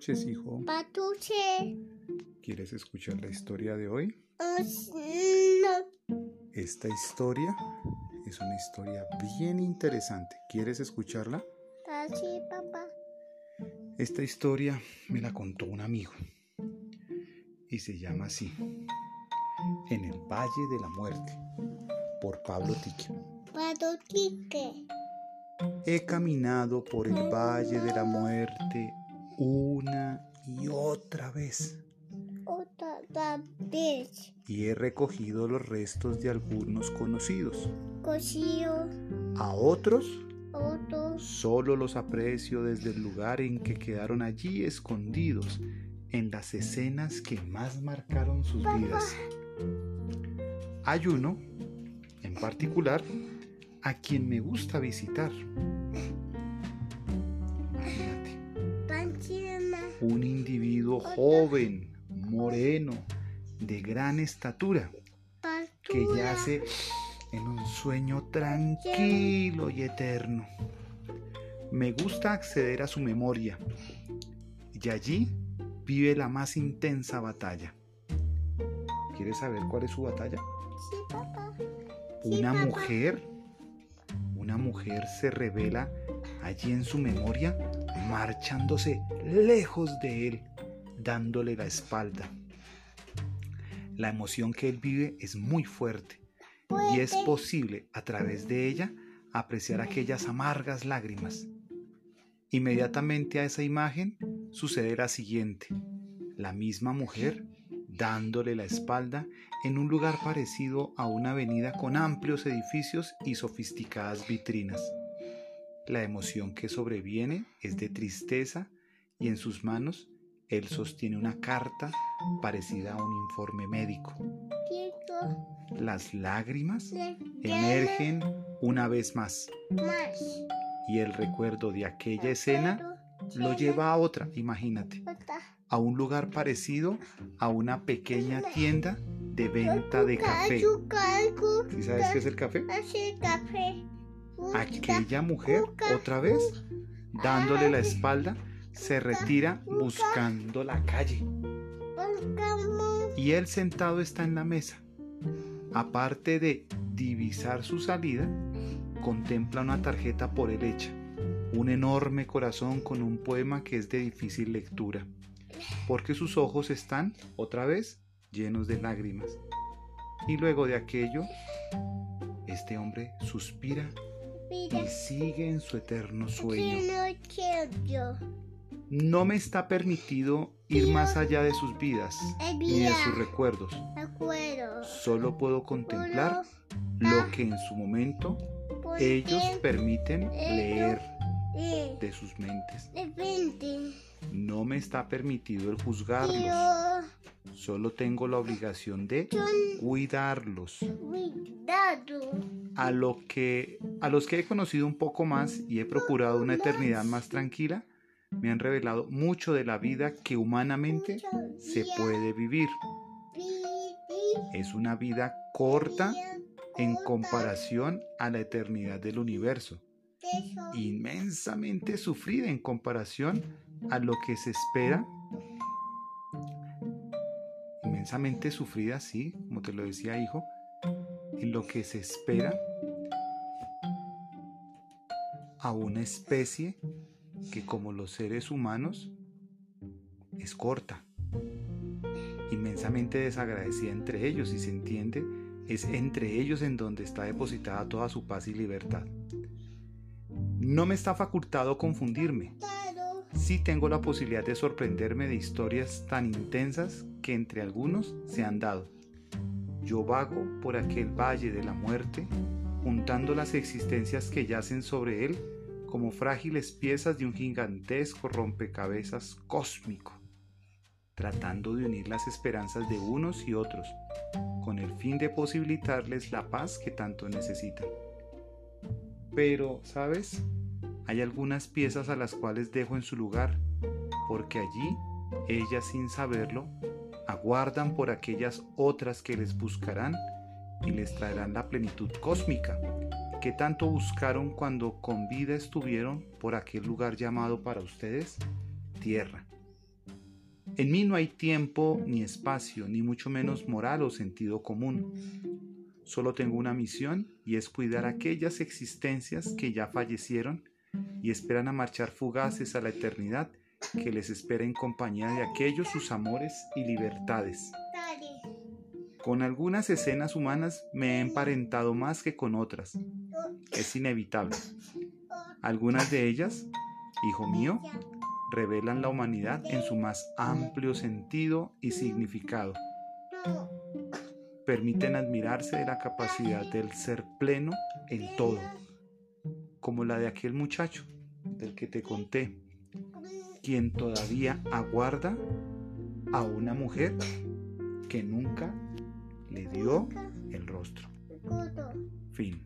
noches, hijo. Patuche. ¿Quieres escuchar la historia de hoy? No. Esta historia es una historia bien interesante. ¿Quieres escucharla? Así, papá. Esta historia me la contó un amigo y se llama así. En el Valle de la Muerte, por Pablo Tique. Patutique. He caminado por el Valle de la Muerte una y otra vez Otra vez. y he recogido los restos de algunos conocidos. Cocido. A otros Otros. solo los aprecio desde el lugar en que quedaron allí escondidos en las escenas que más marcaron sus vidas. Hay uno, en particular, a quien me gusta visitar. Individuo joven, moreno, de gran estatura, que yace en un sueño tranquilo y eterno. Me gusta acceder a su memoria y allí vive la más intensa batalla. ¿Quieres saber cuál es su batalla? Sí, papá. Una papá. mujer, una mujer se revela allí en su memoria marchándose lejos de él, dándole la espalda. La emoción que él vive es muy fuerte y es posible a través de ella apreciar aquellas amargas lágrimas. Inmediatamente a esa imagen sucede la siguiente. La misma mujer dándole la espalda en un lugar parecido a una avenida con amplios edificios y sofisticadas vitrinas. La emoción que sobreviene es de tristeza y en sus manos él sostiene una carta parecida a un informe médico. Las lágrimas emergen una vez más. y el recuerdo de aquella escena lo lleva a otra, imagínate, a un lugar parecido a una pequeña tienda de venta de café. ¿Sí sabes qué es el café. Aquella mujer, otra vez, dándole la espalda, se retira buscando la calle. Y él sentado está en la mesa. Aparte de divisar su salida, contempla una tarjeta por él hecha, un enorme corazón con un poema que es de difícil lectura, porque sus ojos están, otra vez, llenos de lágrimas. Y luego de aquello, este hombre suspira y sigue en su eterno sueño. No me está permitido ir más allá de sus vidas El ni de sus recuerdos. Solo puedo contemplar lo que en su momento ellos permiten leer De sus mentes. No me está permitido el juzgarlos. Solo tengo la obligación de cuidarlos. A lo que a los que he conocido un poco más y he procurado una eternidad más tranquila, me han revelado mucho de la vida que humanamente se puede vivir. Es una vida corta en comparación a la eternidad del universo. inmensamente sufrida en comparación a lo que se espera. Inmensamente sufrida, sí, como te lo decía hijo, en lo que se espera a una especie que como los seres humanos es corta, inmensamente desagradecida entre ellos y se entiende, es entre ellos en donde está depositada toda su paz y libertad. No me está facultado confundirme. Sí tengo la posibilidad de sorprenderme de historias tan intensas que entre algunos se han dado. Yo vago por aquel valle de la muerte, juntando las existencias que yacen sobre él como frágiles piezas de un gigantesco rompecabezas cósmico, tratando de unir las esperanzas de unos y otros, con el fin de posibilitarles la paz que tanto necesitan. Pero, ¿sabes? Hay algunas piezas a las cuales dejo en su lugar, porque allí, ellas sin saberlo, aguardan por aquellas otras que les buscarán y les traerán la plenitud cósmica que tanto buscaron cuando con vida estuvieron por aquel lugar llamado para ustedes tierra. En mí no hay tiempo ni espacio, ni mucho menos moral o sentido común. Solo tengo una misión y es cuidar aquellas existencias que ya fallecieron y esperan a marchar fugaces a la eternidad que les espera en compañía de aquellos sus amores y libertades. Con algunas escenas humanas me he emparentado más que con otras. Es inevitable. Algunas de ellas, hijo mío, revelan la humanidad en su más amplio sentido y significado. Permiten admirarse de la capacidad del ser pleno en todo, como la de aquel muchacho del que te conté, quien todavía aguarda a una mujer que nunca le dio el rostro. Fin.